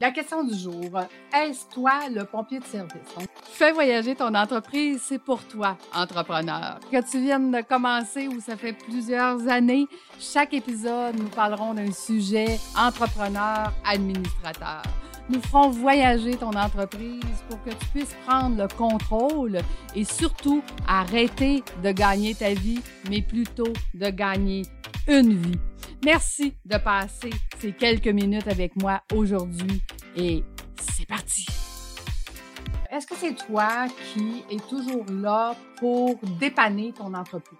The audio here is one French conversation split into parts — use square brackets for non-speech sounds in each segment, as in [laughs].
La question du jour, est-ce toi le pompier de service? fais voyager ton entreprise, c'est pour toi, entrepreneur. Que tu viennes de commencer ou ça fait plusieurs années, chaque épisode, nous parlerons d'un sujet entrepreneur, administrateur. Nous ferons voyager ton entreprise pour que tu puisses prendre le contrôle et surtout arrêter de gagner ta vie, mais plutôt de gagner une vie. Merci de passer ces quelques minutes avec moi aujourd'hui et c'est parti. Est-ce que c'est toi qui es toujours là pour dépanner ton entreprise?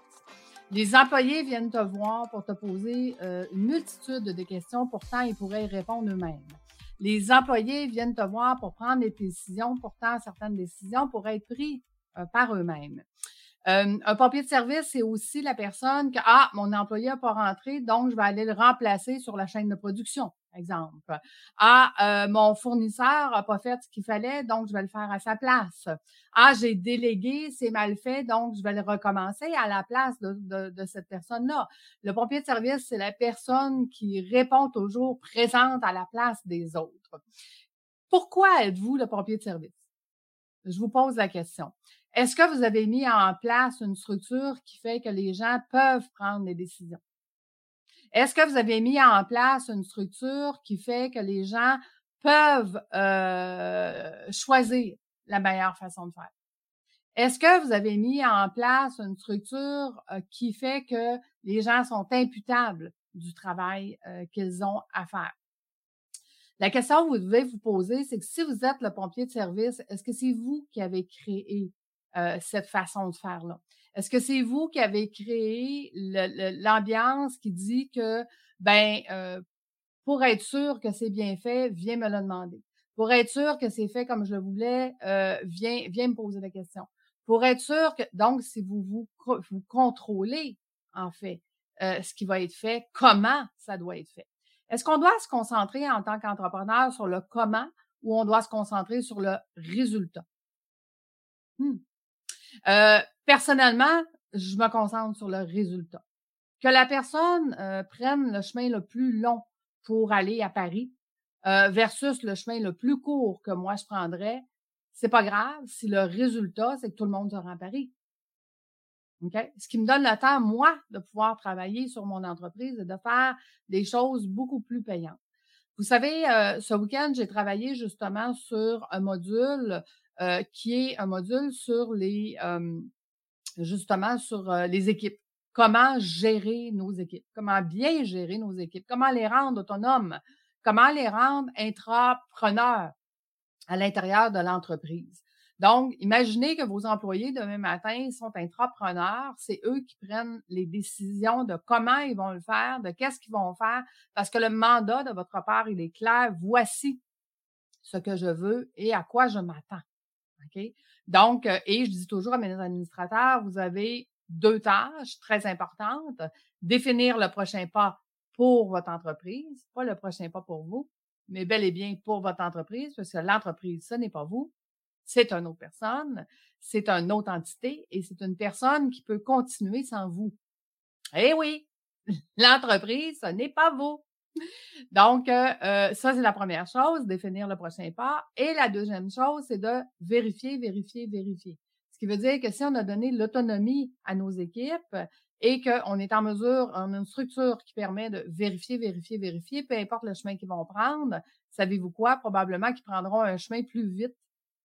Les employés viennent te voir pour te poser euh, une multitude de questions, pourtant ils pourraient y répondre eux-mêmes. Les employés viennent te voir pour prendre des décisions, pourtant certaines décisions pourraient être prises euh, par eux-mêmes. Euh, un pompier de service, c'est aussi la personne que, ah, mon employé n'a pas rentré, donc je vais aller le remplacer sur la chaîne de production, exemple. Ah, euh, mon fournisseur n'a pas fait ce qu'il fallait, donc je vais le faire à sa place. Ah, j'ai délégué, c'est mal fait, donc je vais le recommencer à la place de, de cette personne-là. Le pompier de service, c'est la personne qui répond toujours présente à la place des autres. Pourquoi êtes-vous le pompier de service? Je vous pose la question. Est-ce que vous avez mis en place une structure qui fait que les gens peuvent prendre des décisions? Est-ce que vous avez mis en place une structure qui fait que les gens peuvent euh, choisir la meilleure façon de faire? Est-ce que vous avez mis en place une structure euh, qui fait que les gens sont imputables du travail euh, qu'ils ont à faire? La question que vous devez vous poser, c'est que si vous êtes le pompier de service, est-ce que c'est vous qui avez créé cette façon de faire-là? Est-ce que c'est vous qui avez créé l'ambiance qui dit que, ben, euh, pour être sûr que c'est bien fait, viens me le demander. Pour être sûr que c'est fait comme je le voulais, euh, viens, viens me poser la question. Pour être sûr que, donc, si vous vous, vous contrôlez, en fait, ce qui va être fait, comment ça doit être fait. Est-ce qu'on doit se concentrer en tant qu'entrepreneur sur le comment ou on doit se concentrer sur le résultat? Hmm. Euh, personnellement, je me concentre sur le résultat. Que la personne euh, prenne le chemin le plus long pour aller à Paris euh, versus le chemin le plus court que moi je prendrais, c'est pas grave si le résultat, c'est que tout le monde se rend à Paris. Ce qui me donne le temps, moi, de pouvoir travailler sur mon entreprise et de faire des choses beaucoup plus payantes. Vous savez, ce week-end, j'ai travaillé justement sur un module euh, qui est un module sur les, justement, sur les équipes. Comment gérer nos équipes, comment bien gérer nos équipes, comment les rendre autonomes, comment les rendre intrapreneurs à l'intérieur de l'entreprise? Donc, imaginez que vos employés demain matin sont intrapreneurs, c'est eux qui prennent les décisions de comment ils vont le faire, de qu'est-ce qu'ils vont faire, parce que le mandat de votre part, il est clair. Voici ce que je veux et à quoi je m'attends. Donc, euh, et je dis toujours à mes administrateurs, vous avez deux tâches très importantes. Définir le prochain pas pour votre entreprise, pas le prochain pas pour vous, mais bel et bien pour votre entreprise, parce que l'entreprise, ce n'est pas vous, c'est une autre personne, c'est une autre entité et c'est une personne qui peut continuer sans vous. Eh oui, [laughs] l'entreprise, ce n'est pas vous. Donc, euh, euh, ça, c'est la première chose, définir le prochain pas. Et la deuxième chose, c'est de vérifier, vérifier, vérifier. Ce qui veut dire que si on a donné l'autonomie à nos équipes et qu'on est en mesure, on a une structure qui permet de vérifier, vérifier, vérifier, peu importe le chemin qu'ils vont prendre, savez-vous quoi? Probablement qu'ils prendront un chemin plus vite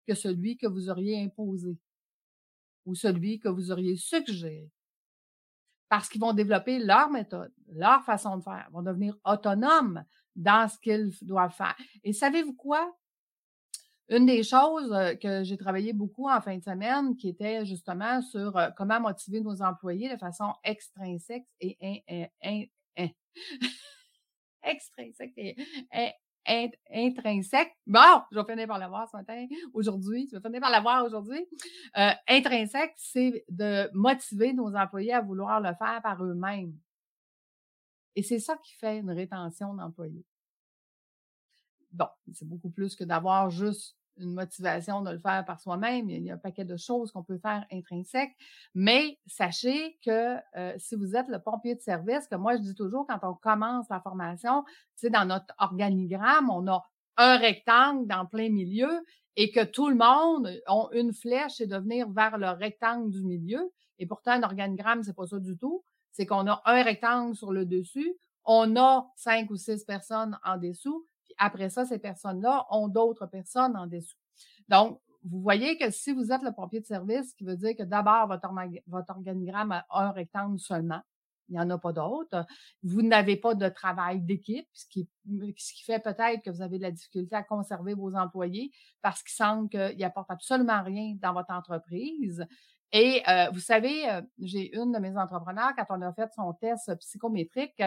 que celui que vous auriez imposé ou celui que vous auriez suggéré parce qu'ils vont développer leur méthode, leur façon de faire, vont devenir autonomes dans ce qu'ils doivent faire. Et savez-vous quoi? Une des choses euh, que j'ai travaillé beaucoup en fin de semaine, qui était justement sur euh, comment motiver nos employés de façon extrinsèque et [laughs] extrinsèque et intrinsèque. Bon, je vais finir par l'avoir ce matin, aujourd'hui. Je vais finir par l'avoir aujourd'hui. Euh, intrinsèque, c'est de motiver nos employés à vouloir le faire par eux-mêmes. Et c'est ça qui fait une rétention d'employés. Bon, c'est beaucoup plus que d'avoir juste une motivation de le faire par soi-même. Il y a un paquet de choses qu'on peut faire intrinsèques. Mais sachez que euh, si vous êtes le pompier de service, que moi je dis toujours quand on commence la formation, tu dans notre organigramme, on a un rectangle dans plein milieu et que tout le monde a une flèche et de venir vers le rectangle du milieu. Et pourtant, un organigramme, c'est pas ça du tout. C'est qu'on a un rectangle sur le dessus, on a cinq ou six personnes en dessous, après ça, ces personnes-là ont d'autres personnes en dessous. Donc, vous voyez que si vous êtes le pompier de service, ce qui veut dire que d'abord, votre, organigramme a un rectangle seulement, il n'y en a pas d'autres. Vous n'avez pas de travail d'équipe, ce qui, ce qui fait peut-être que vous avez de la difficulté à conserver vos employés parce qu'ils semblent qu'ils n'apportent absolument rien dans votre entreprise. Et euh, vous savez, euh, j'ai une de mes entrepreneurs, quand on a fait son test psychométrique,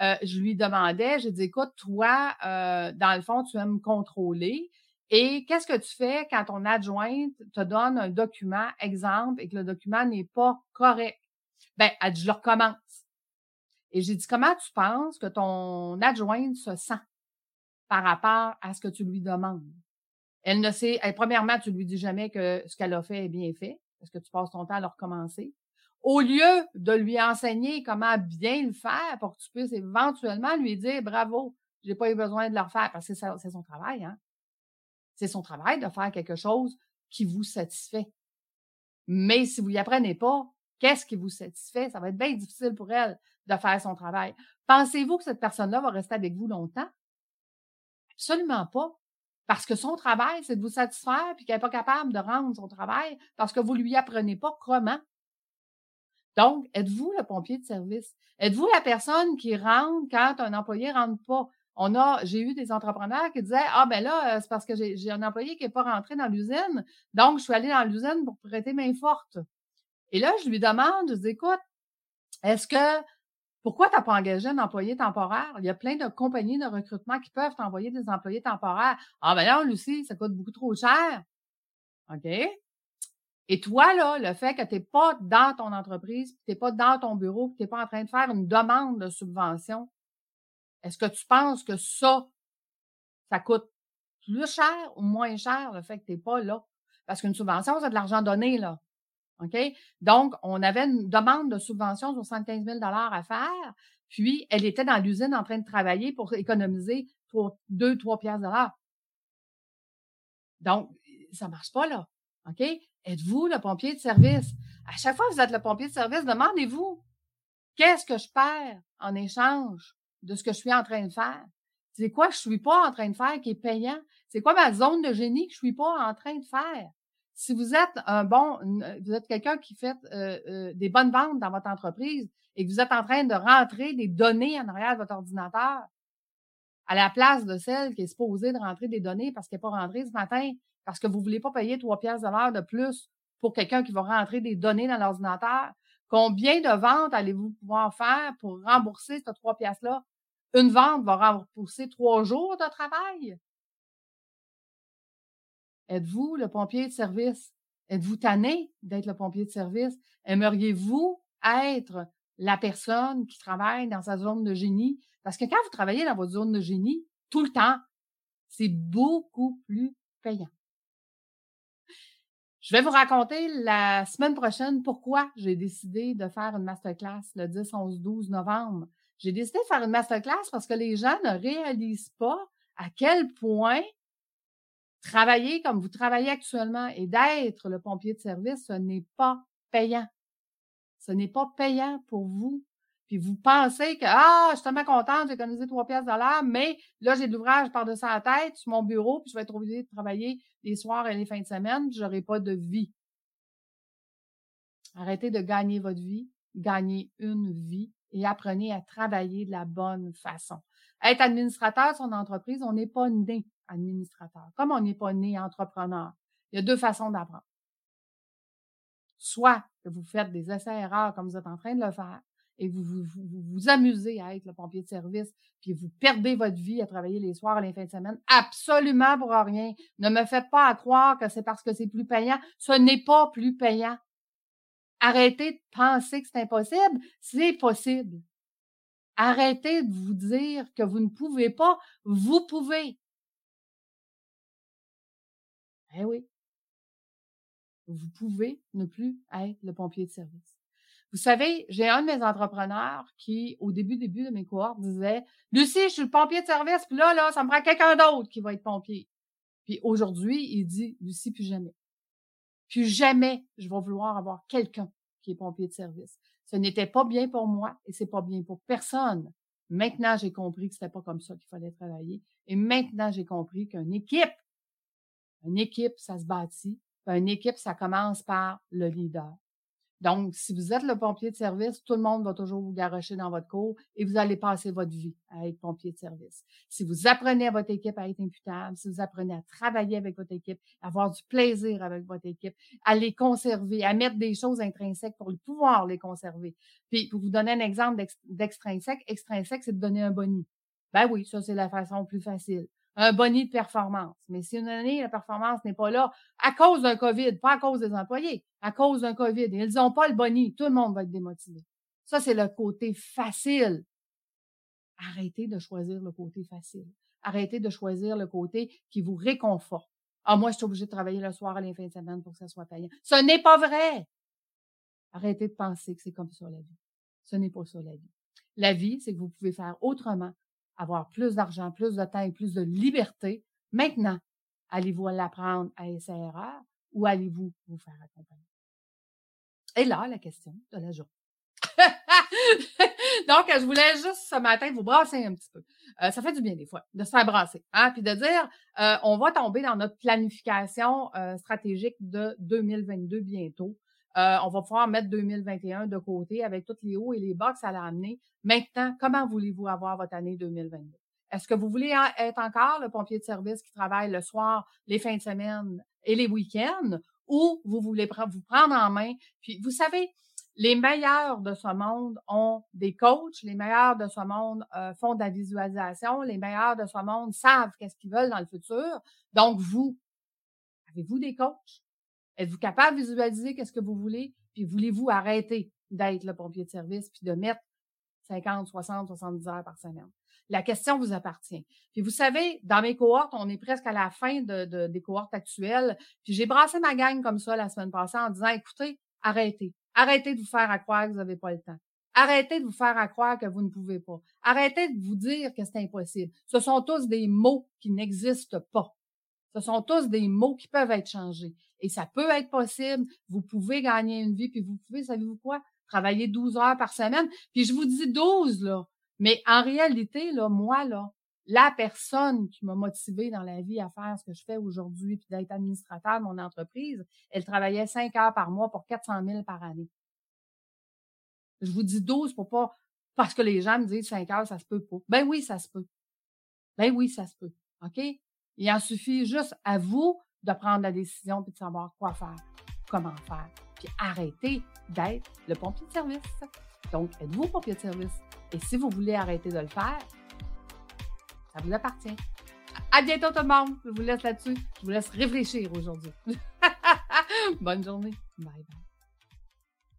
euh, je lui demandais, j'ai dit, écoute, toi, dans le fond, tu aimes contrôler. Et qu'est-ce que tu fais quand ton adjointe te donne un document, exemple, et que le document n'est pas correct? Ben, elle dit, je le recommence. Et j'ai dit, comment tu penses que ton adjointe se sent par rapport à ce que tu lui demandes? Elle ne sait, elle, premièrement, tu lui dis jamais que ce qu'elle a fait est bien fait, parce que tu passes ton temps à le recommencer? Au lieu de lui enseigner comment bien le faire pour que tu puisses éventuellement lui dire bravo, j'ai pas eu besoin de le refaire, parce que c'est son travail, hein. C'est son travail de faire quelque chose qui vous satisfait. Mais si vous y apprenez pas, qu'est-ce qui vous satisfait? Ça va être bien difficile pour elle de faire son travail. Pensez-vous que cette personne-là va rester avec vous longtemps? Absolument pas. Parce que son travail, c'est de vous satisfaire puis qu'elle n'est pas capable de rendre son travail parce que vous lui apprenez pas comment. Donc, êtes-vous le pompier de service? Êtes-vous la personne qui rentre quand un employé rentre pas? On a, j'ai eu des entrepreneurs qui disaient, ah, ben là, euh, c'est parce que j'ai un employé qui n'est pas rentré dans l'usine. Donc, je suis allée dans l'usine pour prêter main forte. Et là, je lui demande, je dis, écoute, est-ce que, pourquoi tu n'as pas engagé un employé temporaire? Il y a plein de compagnies de recrutement qui peuvent t'envoyer des employés temporaires. Ah, ben là, Lucie, ça coûte beaucoup trop cher. OK? Et toi, là, le fait que tu n'es pas dans ton entreprise, tu n'es pas dans ton bureau, tu n'es pas en train de faire une demande de subvention, est-ce que tu penses que ça, ça coûte plus cher ou moins cher, le fait que tu n'es pas là? Parce qu'une subvention, c'est de l'argent donné, là. Donc, on avait une demande de subvention de 75 000 à faire, puis elle était dans l'usine en train de travailler pour économiser 2, 3 piastres de. Donc, ça marche pas, là. OK? Êtes-vous le pompier de service? À chaque fois que vous êtes le pompier de service, demandez-vous, qu'est-ce que je perds en échange de ce que je suis en train de faire? C'est quoi que je suis pas en train de faire qui est payant? C'est quoi ma zone de génie que je suis pas en train de faire? Si vous êtes un bon, vous êtes quelqu'un qui fait euh, euh, des bonnes ventes dans votre entreprise et que vous êtes en train de rentrer des données en arrière de votre ordinateur, à la place de celle qui est supposée de rentrer des données parce qu'elle n'est pas rentrée ce matin, parce que vous ne voulez pas payer trois pièces de de plus pour quelqu'un qui va rentrer des données dans l'ordinateur, combien de ventes allez-vous pouvoir faire pour rembourser ces trois pièces-là? Une vente va rembourser trois jours de travail? Êtes-vous le pompier de service? Êtes-vous tanné d'être le pompier de service? Aimeriez-vous être la personne qui travaille dans sa zone de génie? Parce que quand vous travaillez dans votre zone de génie, tout le temps, c'est beaucoup plus payant. Je vais vous raconter la semaine prochaine pourquoi j'ai décidé de faire une masterclass le 10, 11, 12 novembre. J'ai décidé de faire une masterclass parce que les gens ne réalisent pas à quel point travailler comme vous travaillez actuellement et d'être le pompier de service, ce n'est pas payant. Ce n'est pas payant pour vous. Puis vous pensez que, ah, je suis tellement contente, j'ai économisé trois pièces de l'heure, mais là, j'ai de l'ouvrage par-dessus la tête sur mon bureau, puis je vais être obligée de travailler les soirs et les fins de semaine, je n'aurai pas de vie. Arrêtez de gagner votre vie, gagnez une vie et apprenez à travailler de la bonne façon. Être administrateur de son entreprise, on n'est pas né administrateur. Comme on n'est pas né entrepreneur, il y a deux façons d'apprendre. Soit que vous faites des essais-erreurs comme vous êtes en train de le faire et vous vous, vous amusez à être le pompier de service, puis vous perdez votre vie à travailler les soirs et les fins de semaine, absolument pour rien. Ne me faites pas croire que c'est parce que c'est plus payant. Ce n'est pas plus payant. Arrêtez de penser que c'est impossible. C'est possible. Arrêtez de vous dire que vous ne pouvez pas. Vous pouvez. Eh oui. Vous pouvez ne plus être le pompier de service. Vous savez, j'ai un de mes entrepreneurs qui, au début, début de mes cohortes, disait Lucie, je suis le pompier de service, puis là, là, ça me prend quelqu'un d'autre qui va être pompier. Puis aujourd'hui, il dit Lucie, plus jamais. Plus jamais je vais vouloir avoir quelqu'un qui est pompier de service. Ce n'était pas bien pour moi et c'est pas bien pour personne. Maintenant, j'ai compris que c'était pas comme ça qu'il fallait travailler. Et maintenant, j'ai compris qu'une équipe, une équipe, ça se bâtit. Une équipe, ça commence par le leader. Donc, si vous êtes le pompier de service, tout le monde va toujours vous garocher dans votre cours et vous allez passer votre vie à être pompier de service. Si vous apprenez à votre équipe à être imputable, si vous apprenez à travailler avec votre équipe, à avoir du plaisir avec votre équipe, à les conserver, à mettre des choses intrinsèques pour pouvoir les conserver. Puis, pour vous donner un exemple d'extrinsèque, extrinsèque, c'est de donner un boni. Ben oui, ça, c'est la façon plus facile un boni de performance. Mais si une année, la performance n'est pas là, à cause d'un COVID, pas à cause des employés, à cause d'un COVID, ils n'ont pas le boni, tout le monde va être démotivé. Ça, c'est le côté facile. Arrêtez de choisir le côté facile. Arrêtez de choisir le côté qui vous réconforte. Ah, moi, je suis obligé de travailler le soir à la fin de semaine pour que ça soit payant. Ce n'est pas vrai. Arrêtez de penser que c'est comme ça la vie. Ce n'est pas ça la vie. La vie, c'est que vous pouvez faire autrement avoir plus d'argent, plus de temps et plus de liberté. Maintenant, allez-vous l'apprendre à SRR ou allez-vous vous faire accompagner? Et là, la question de la journée. [laughs] Donc, je voulais juste ce matin vous brasser un petit peu. Euh, ça fait du bien des fois de se faire brasser, hein, puis de dire, euh, on va tomber dans notre planification euh, stratégique de 2022 bientôt. Euh, on va pouvoir mettre 2021 de côté avec tous les hauts et les bas que ça. Maintenant, comment voulez-vous avoir votre année 2022? Est-ce que vous voulez être encore le pompier de service qui travaille le soir, les fins de semaine et les week-ends? Ou vous voulez vous prendre en main? Puis, vous savez, les meilleurs de ce monde ont des coachs, les meilleurs de ce monde euh, font de la visualisation, les meilleurs de ce monde savent qu'est-ce qu'ils veulent dans le futur. Donc, vous, avez-vous des coachs? Êtes-vous capable de visualiser qu'est-ce que vous voulez? Puis voulez-vous arrêter d'être le pompier de service puis de mettre 50, 60, 70 heures par semaine? La question vous appartient. Puis vous savez, dans mes cohortes, on est presque à la fin de, des cohortes actuelles. Puis j'ai brassé ma gang comme ça la semaine passée en disant, écoutez, arrêtez. Arrêtez de vous faire à croire que vous n'avez pas le temps. Arrêtez de vous faire à croire que vous ne pouvez pas. Arrêtez de vous dire que c'est impossible. Ce sont tous des mots qui n'existent pas. Ce sont tous des mots qui peuvent être changés. Et ça peut être possible. Vous pouvez gagner une vie, puis vous pouvez, savez-vous quoi? Travailler 12 heures par semaine. Puis je vous dis 12, là. Mais en réalité, là, moi, là, la personne qui m'a motivée dans la vie à faire ce que je fais aujourd'hui, puis d'être administrateur de mon entreprise, elle travaillait 5 heures par mois pour 400 000 par année. Je vous dis 12 pour pas, parce que les gens me disent 5 heures, ça se peut pas. Ben oui, ça se peut. Ben oui, ça se peut. OK? Il en suffit juste à vous de prendre la décision puis de savoir quoi faire, comment faire, puis arrêter d'être le pompier de service. Donc, êtes-vous pompier de service? Et si vous voulez arrêter de le faire, ça vous appartient. À bientôt tout le monde. Je vous laisse là-dessus. Je vous laisse réfléchir aujourd'hui. [laughs] Bonne journée. Bye bye.